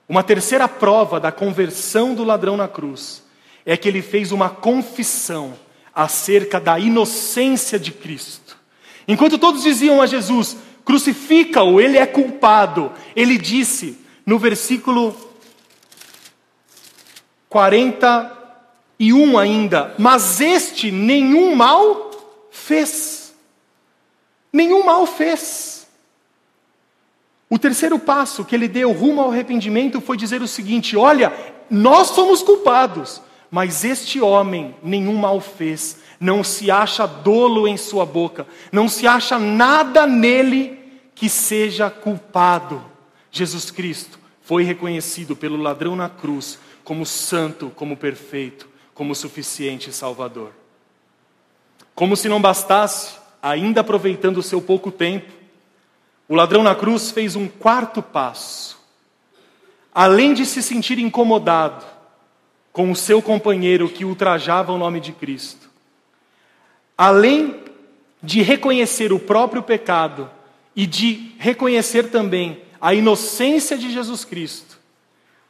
Uma terceira prova da conversão do ladrão na cruz é que ele fez uma confissão acerca da inocência de Cristo. Enquanto todos diziam a Jesus: crucifica-o, ele é culpado, ele disse no versículo 41 ainda: Mas este nenhum mal fez. Nenhum mal fez. O terceiro passo que ele deu rumo ao arrependimento foi dizer o seguinte: Olha, nós somos culpados, mas este homem nenhum mal fez, não se acha dolo em sua boca, não se acha nada nele que seja culpado. Jesus Cristo foi reconhecido pelo ladrão na cruz como santo, como perfeito, como suficiente Salvador. Como se não bastasse, ainda aproveitando o seu pouco tempo, o ladrão na cruz fez um quarto passo. Além de se sentir incomodado, com o seu companheiro que ultrajava o nome de Cristo. Além de reconhecer o próprio pecado e de reconhecer também a inocência de Jesus Cristo,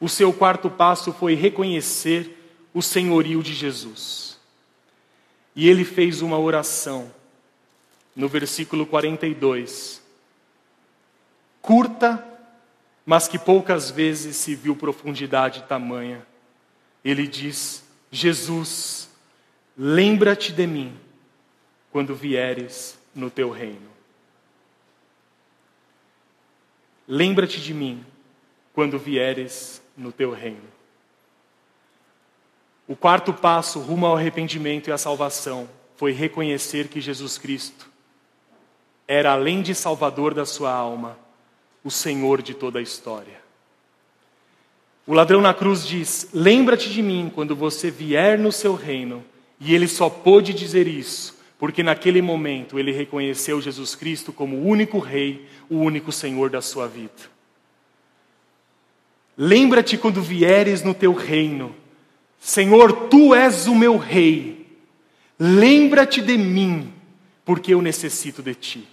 o seu quarto passo foi reconhecer o senhorio de Jesus. E ele fez uma oração no versículo 42, curta, mas que poucas vezes se viu profundidade tamanha ele diz: Jesus, lembra-te de mim quando vieres no teu reino. lembra-te de mim quando vieres no teu reino. O quarto passo rumo ao arrependimento e à salvação foi reconhecer que Jesus Cristo era, além de Salvador da sua alma, o Senhor de toda a história. O ladrão na cruz diz: Lembra-te de mim quando você vier no seu reino. E ele só pôde dizer isso porque naquele momento ele reconheceu Jesus Cristo como o único Rei, o único Senhor da sua vida. Lembra-te quando vieres no teu reino Senhor, tu és o meu rei. Lembra-te de mim, porque eu necessito de ti.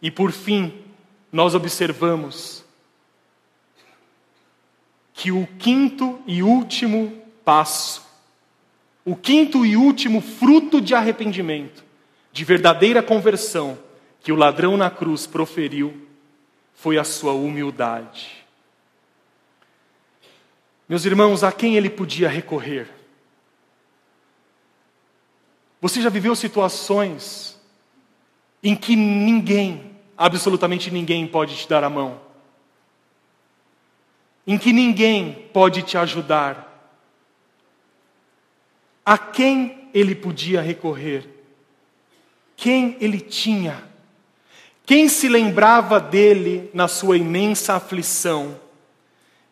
E por fim, nós observamos que o quinto e último passo, o quinto e último fruto de arrependimento, de verdadeira conversão, que o ladrão na cruz proferiu, foi a sua humildade. Meus irmãos, a quem ele podia recorrer? Você já viveu situações em que ninguém, absolutamente ninguém, pode te dar a mão? Em que ninguém pode te ajudar? A quem ele podia recorrer? Quem ele tinha? Quem se lembrava dele na sua imensa aflição?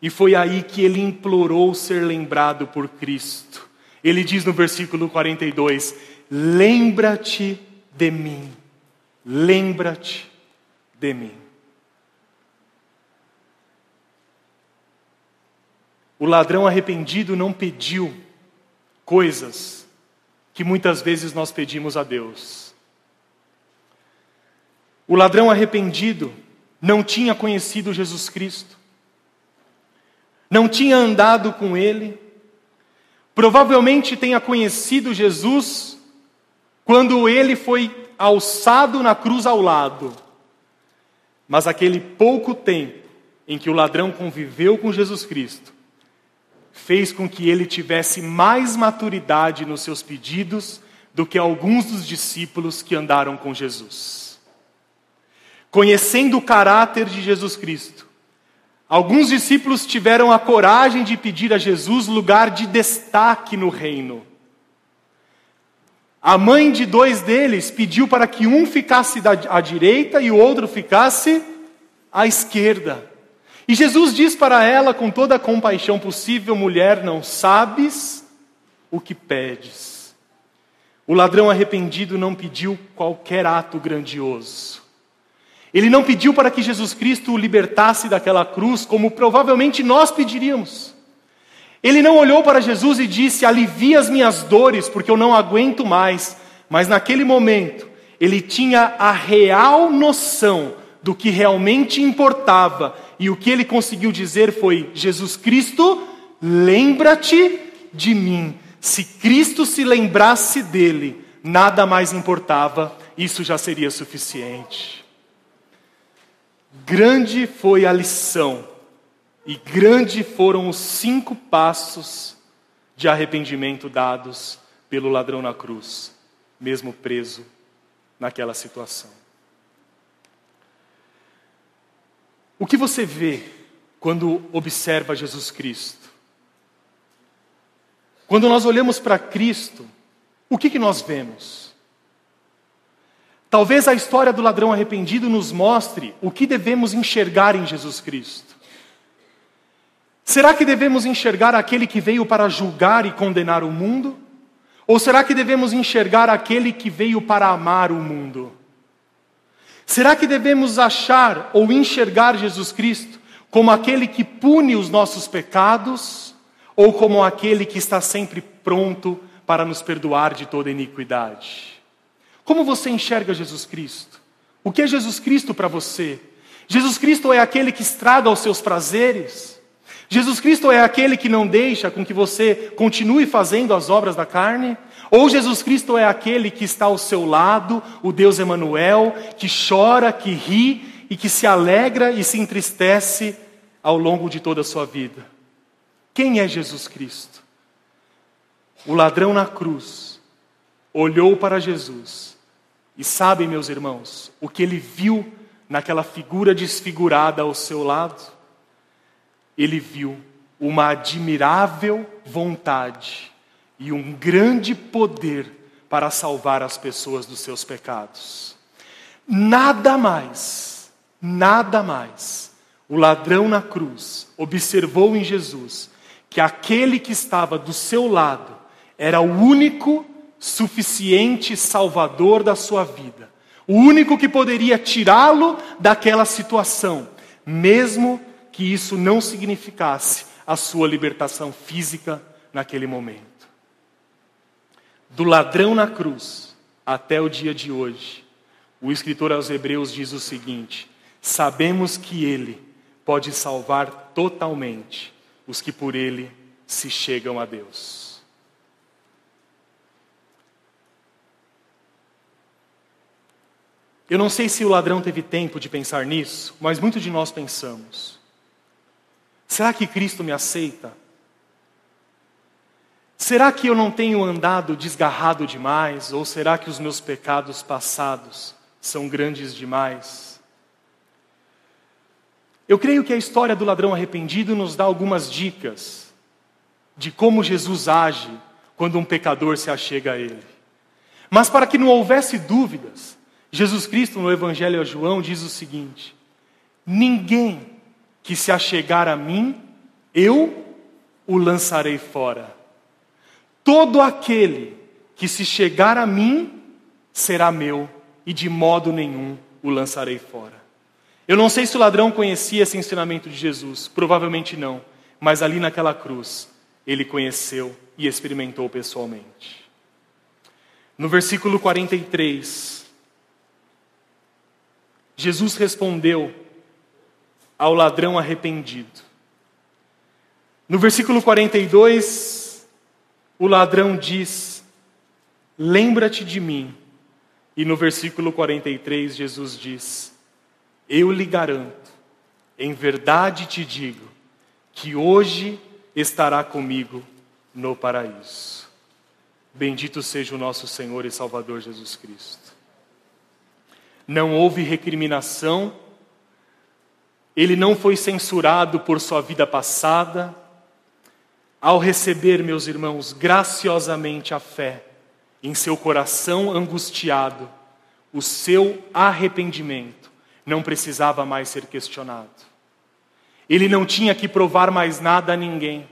E foi aí que ele implorou ser lembrado por Cristo. Ele diz no versículo 42: Lembra-te de mim, lembra-te de mim. O ladrão arrependido não pediu coisas que muitas vezes nós pedimos a Deus. O ladrão arrependido não tinha conhecido Jesus Cristo não tinha andado com ele, provavelmente tenha conhecido Jesus quando ele foi alçado na cruz ao lado. Mas aquele pouco tempo em que o ladrão conviveu com Jesus Cristo fez com que ele tivesse mais maturidade nos seus pedidos do que alguns dos discípulos que andaram com Jesus. Conhecendo o caráter de Jesus Cristo, Alguns discípulos tiveram a coragem de pedir a Jesus lugar de destaque no reino. A mãe de dois deles pediu para que um ficasse à direita e o outro ficasse à esquerda. E Jesus diz para ela, com toda a compaixão possível: mulher, não sabes o que pedes. O ladrão arrependido não pediu qualquer ato grandioso. Ele não pediu para que Jesus Cristo o libertasse daquela cruz, como provavelmente nós pediríamos. Ele não olhou para Jesus e disse: Alivia as minhas dores, porque eu não aguento mais. Mas naquele momento, ele tinha a real noção do que realmente importava, e o que ele conseguiu dizer foi: Jesus Cristo, lembra-te de mim. Se Cristo se lembrasse dele, nada mais importava, isso já seria suficiente. Grande foi a lição, e grande foram os cinco passos de arrependimento dados pelo ladrão na cruz, mesmo preso naquela situação. O que você vê quando observa Jesus Cristo? Quando nós olhamos para Cristo, o que, que nós vemos? Talvez a história do ladrão arrependido nos mostre o que devemos enxergar em Jesus Cristo. Será que devemos enxergar aquele que veio para julgar e condenar o mundo? Ou será que devemos enxergar aquele que veio para amar o mundo? Será que devemos achar ou enxergar Jesus Cristo como aquele que pune os nossos pecados ou como aquele que está sempre pronto para nos perdoar de toda iniquidade? Como você enxerga Jesus Cristo? O que é Jesus Cristo para você? Jesus Cristo é aquele que estraga os seus prazeres? Jesus Cristo é aquele que não deixa com que você continue fazendo as obras da carne? Ou Jesus Cristo é aquele que está ao seu lado, o Deus Emanuel, que chora, que ri e que se alegra e se entristece ao longo de toda a sua vida? Quem é Jesus Cristo? O ladrão na cruz olhou para Jesus e sabem, meus irmãos, o que ele viu naquela figura desfigurada ao seu lado, ele viu uma admirável vontade e um grande poder para salvar as pessoas dos seus pecados. Nada mais, nada mais. O ladrão na cruz observou em Jesus que aquele que estava do seu lado era o único suficiente salvador da sua vida, o único que poderia tirá-lo daquela situação, mesmo que isso não significasse a sua libertação física naquele momento. Do ladrão na cruz até o dia de hoje, o escritor aos Hebreus diz o seguinte: sabemos que ele pode salvar totalmente os que por ele se chegam a Deus. Eu não sei se o ladrão teve tempo de pensar nisso, mas muitos de nós pensamos. Será que Cristo me aceita? Será que eu não tenho andado desgarrado demais? Ou será que os meus pecados passados são grandes demais? Eu creio que a história do ladrão arrependido nos dá algumas dicas de como Jesus age quando um pecador se achega a ele. Mas para que não houvesse dúvidas, Jesus Cristo no Evangelho a João diz o seguinte: Ninguém que se achegar a mim, eu o lançarei fora. Todo aquele que se chegar a mim será meu, e de modo nenhum o lançarei fora. Eu não sei se o ladrão conhecia esse ensinamento de Jesus, provavelmente não, mas ali naquela cruz ele conheceu e experimentou pessoalmente. No versículo 43, Jesus respondeu ao ladrão arrependido. No versículo 42, o ladrão diz: Lembra-te de mim. E no versículo 43, Jesus diz: Eu lhe garanto, em verdade te digo, que hoje estará comigo no paraíso. Bendito seja o nosso Senhor e Salvador Jesus Cristo. Não houve recriminação ele não foi censurado por sua vida passada. Ao receber, meus irmãos, graciosamente a fé em seu coração angustiado, o seu arrependimento não precisava mais ser questionado. Ele não tinha que provar mais nada a ninguém.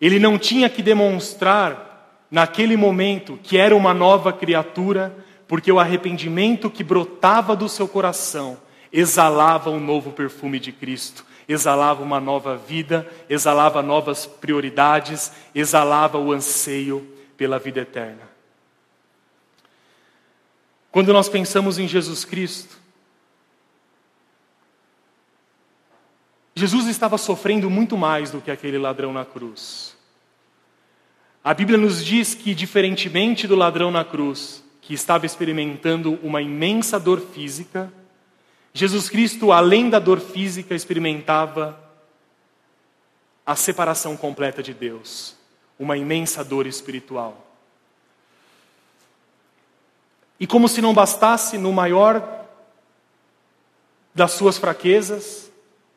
Ele não tinha que demonstrar, naquele momento, que era uma nova criatura, porque o arrependimento que brotava do seu coração exalava um novo perfume de Cristo, exalava uma nova vida, exalava novas prioridades, exalava o anseio pela vida eterna. Quando nós pensamos em Jesus Cristo, Jesus estava sofrendo muito mais do que aquele ladrão na cruz. A Bíblia nos diz que, diferentemente do ladrão na cruz, que estava experimentando uma imensa dor física, Jesus Cristo, além da dor física, experimentava a separação completa de Deus, uma imensa dor espiritual. E como se não bastasse, no maior das suas fraquezas,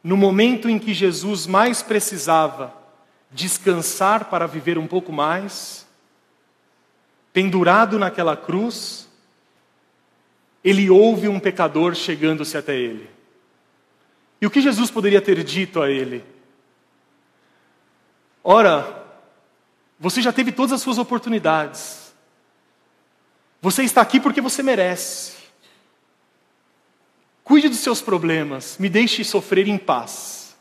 no momento em que Jesus mais precisava descansar para viver um pouco mais, pendurado naquela cruz, ele ouve um pecador chegando-se até ele. E o que Jesus poderia ter dito a ele? Ora, você já teve todas as suas oportunidades. Você está aqui porque você merece. Cuide dos seus problemas, me deixe sofrer em paz.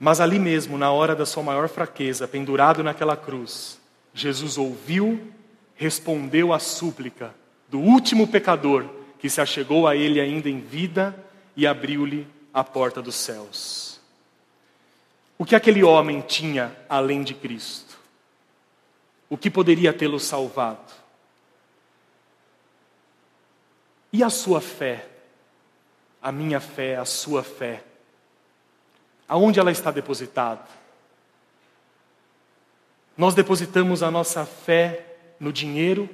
Mas ali mesmo, na hora da sua maior fraqueza, pendurado naquela cruz, Jesus ouviu, respondeu à súplica do último pecador que se achegou a ele ainda em vida e abriu-lhe a porta dos céus. O que aquele homem tinha além de Cristo? O que poderia tê-lo salvado? E a sua fé? A minha fé, a sua fé? Aonde ela está depositada? Nós depositamos a nossa fé no dinheiro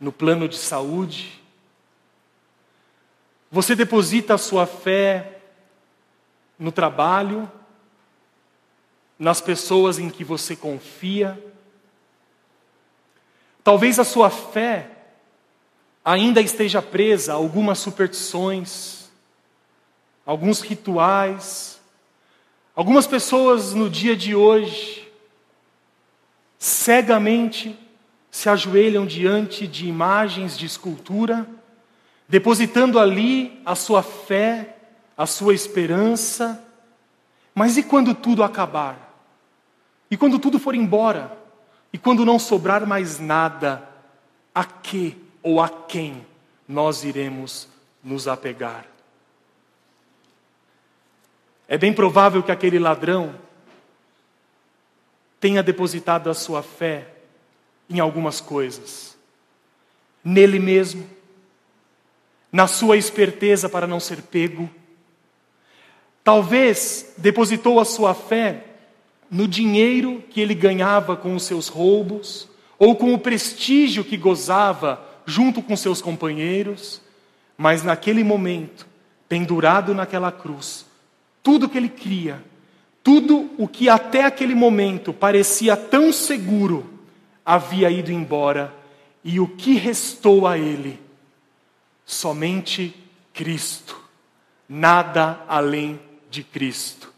no plano de saúde, Você deposita a sua fé no trabalho, nas pessoas em que você confia. Talvez a sua fé ainda esteja presa a algumas superstições, alguns rituais. Algumas pessoas no dia de hoje cegamente se ajoelham diante de imagens de escultura, depositando ali a sua fé, a sua esperança. Mas e quando tudo acabar? E quando tudo for embora? E quando não sobrar mais nada, a que ou a quem nós iremos nos apegar? É bem provável que aquele ladrão tenha depositado a sua fé em algumas coisas. Nele mesmo, na sua esperteza para não ser pego. Talvez depositou a sua fé no dinheiro que ele ganhava com os seus roubos, ou com o prestígio que gozava junto com seus companheiros, mas naquele momento, pendurado naquela cruz, tudo que ele cria, tudo o que até aquele momento parecia tão seguro, havia ido embora, e o que restou a ele? Somente Cristo, nada além de Cristo.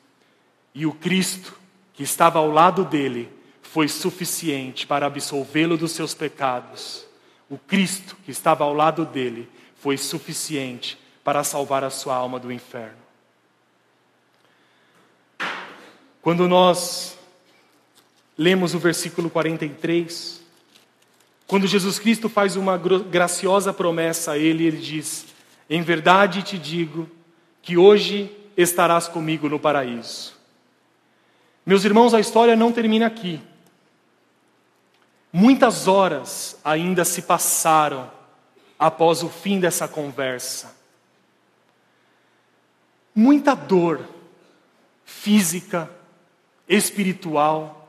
E o Cristo que estava ao lado dele foi suficiente para absolvê-lo dos seus pecados. O Cristo que estava ao lado dele foi suficiente para salvar a sua alma do inferno. Quando nós lemos o versículo 43, quando Jesus Cristo faz uma graciosa promessa a ele, ele diz: Em verdade te digo que hoje estarás comigo no paraíso. Meus irmãos, a história não termina aqui. Muitas horas ainda se passaram após o fim dessa conversa. Muita dor física, espiritual,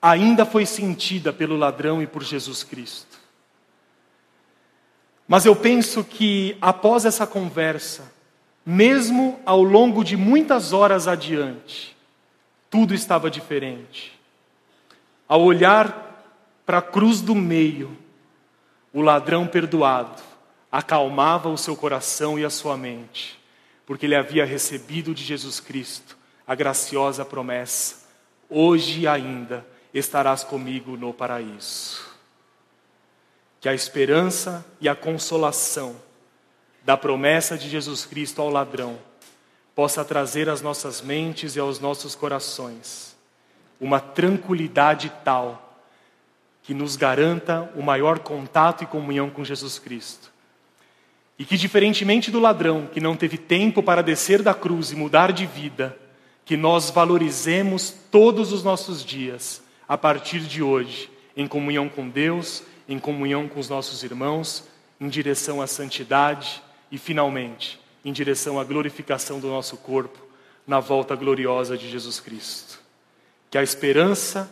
ainda foi sentida pelo ladrão e por Jesus Cristo. Mas eu penso que após essa conversa, mesmo ao longo de muitas horas adiante, tudo estava diferente. Ao olhar para a cruz do meio, o ladrão perdoado acalmava o seu coração e a sua mente, porque ele havia recebido de Jesus Cristo a graciosa promessa: hoje ainda estarás comigo no paraíso. Que a esperança e a consolação da promessa de Jesus Cristo ao ladrão possa trazer às nossas mentes e aos nossos corações uma tranquilidade tal que nos garanta o maior contato e comunhão com Jesus Cristo. E que, diferentemente do ladrão que não teve tempo para descer da cruz e mudar de vida, que nós valorizemos todos os nossos dias, a partir de hoje, em comunhão com Deus, em comunhão com os nossos irmãos, em direção à santidade e, finalmente, em direção à glorificação do nosso corpo na volta gloriosa de Jesus Cristo. Que a esperança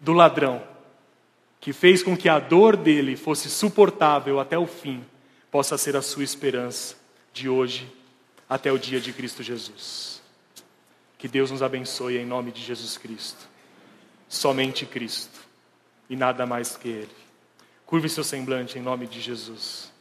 do ladrão, que fez com que a dor dele fosse suportável até o fim, possa ser a sua esperança de hoje até o dia de Cristo Jesus. Que Deus nos abençoe em nome de Jesus Cristo. Somente Cristo e nada mais que Ele. Curve seu semblante em nome de Jesus.